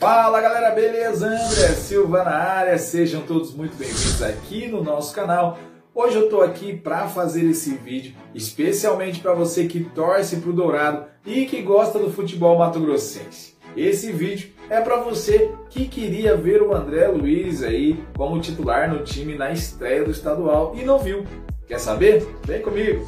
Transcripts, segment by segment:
Fala galera, beleza? André Silva na área, sejam todos muito bem-vindos aqui no nosso canal. Hoje eu tô aqui para fazer esse vídeo especialmente para você que torce pro Dourado e que gosta do futebol mato-grossense. Esse vídeo é para você que queria ver o André Luiz aí como titular no time na estreia do estadual e não viu. Quer saber? Vem comigo!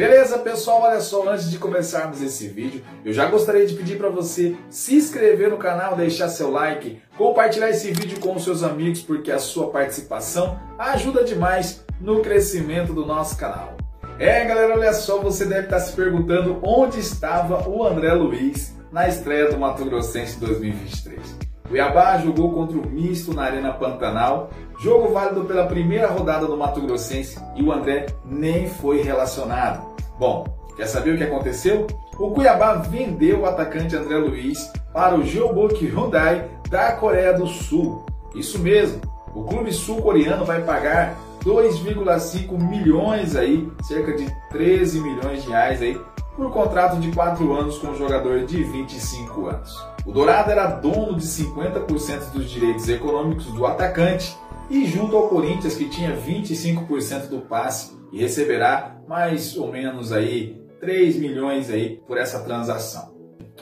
Beleza, pessoal? Olha só, antes de começarmos esse vídeo, eu já gostaria de pedir para você se inscrever no canal, deixar seu like, compartilhar esse vídeo com os seus amigos, porque a sua participação ajuda demais no crescimento do nosso canal. É, galera, olha só, você deve estar se perguntando onde estava o André Luiz na estreia do Mato Grossense 2023. O Iabá jogou contra o Misto na Arena Pantanal, jogo válido pela primeira rodada do Mato Grossense e o André nem foi relacionado. Bom, quer saber o que aconteceu? O Cuiabá vendeu o atacante André Luiz para o Jeonbuk Hyundai da Coreia do Sul. Isso mesmo, o clube sul-coreano vai pagar 2,5 milhões aí, cerca de 13 milhões de reais aí, por um contrato de 4 anos com um jogador de 25 anos. O Dourado era dono de 50% dos direitos econômicos do atacante e junto ao Corinthians que tinha 25% do passe e receberá mais ou menos aí 3 milhões aí por essa transação.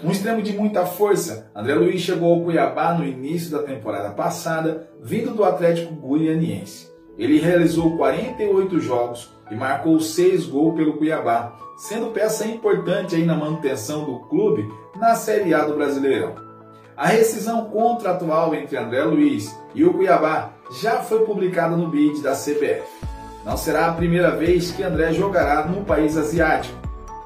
Um extremo de muita força, André Luiz chegou ao Cuiabá no início da temporada passada, vindo do Atlético Goianiense. Ele realizou 48 jogos e marcou 6 gols pelo Cuiabá, sendo peça importante aí na manutenção do clube na Série A do Brasileirão. A rescisão contratual entre André Luiz e o Cuiabá já foi publicada no BID da CBF. Não será a primeira vez que André jogará no país asiático.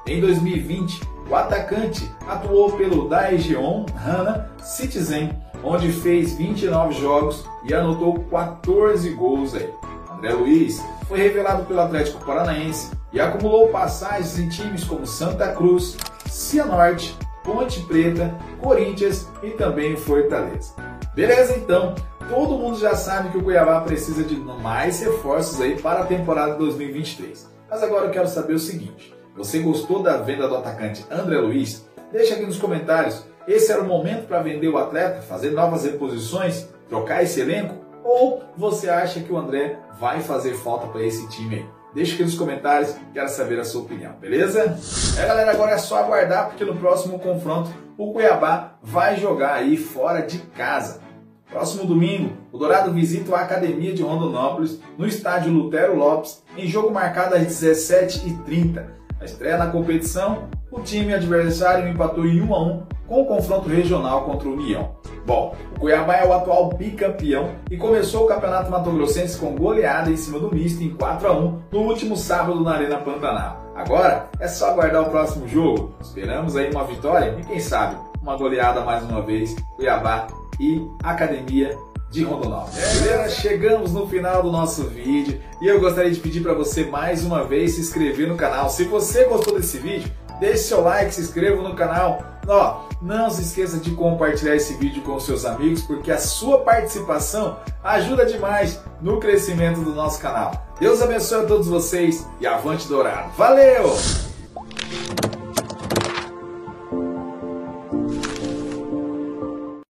Em 2020, o atacante atuou pelo Daejeon Hana Citizen, onde fez 29 jogos e anotou 14 gols aí. André Luiz foi revelado pelo Atlético Paranaense e acumulou passagens em times como Santa Cruz, Cianorte, Ponte Preta, Corinthians e também Fortaleza. Beleza então, todo mundo já sabe que o Cuiabá precisa de mais reforços aí para a temporada 2023. Mas agora eu quero saber o seguinte, você gostou da venda do atacante André Luiz? Deixa aqui nos comentários, esse era o momento para vender o atleta, fazer novas reposições, trocar esse elenco? Ou você acha que o André vai fazer falta para esse time aí? Deixa aqui nos comentários, quero saber a sua opinião, beleza? É galera, agora é só aguardar porque no próximo confronto o Cuiabá vai jogar aí fora de casa. Próximo domingo, o Dourado visita a Academia de Rondonópolis no estádio Lutero Lopes, em jogo marcado às 17h30. A estreia na competição, o time adversário empatou em 1 a 1 com o confronto regional contra o União. Bom, o Cuiabá é o atual bicampeão e começou o Campeonato Mato Grossense com goleada em cima do Misto em 4 a 1 no último sábado na Arena Pantanal. Agora é só aguardar o próximo jogo. Esperamos aí uma vitória e quem sabe uma goleada mais uma vez, Cuiabá e Academia de Rondonópolis. Galera, chegamos no final do nosso vídeo e eu gostaria de pedir para você mais uma vez se inscrever no canal. Se você gostou desse vídeo, deixe seu like, se inscreva no canal. Ó, não se esqueça de compartilhar esse vídeo com seus amigos, porque a sua participação ajuda demais no crescimento do nosso canal. Deus abençoe a todos vocês e avante dourado. Valeu!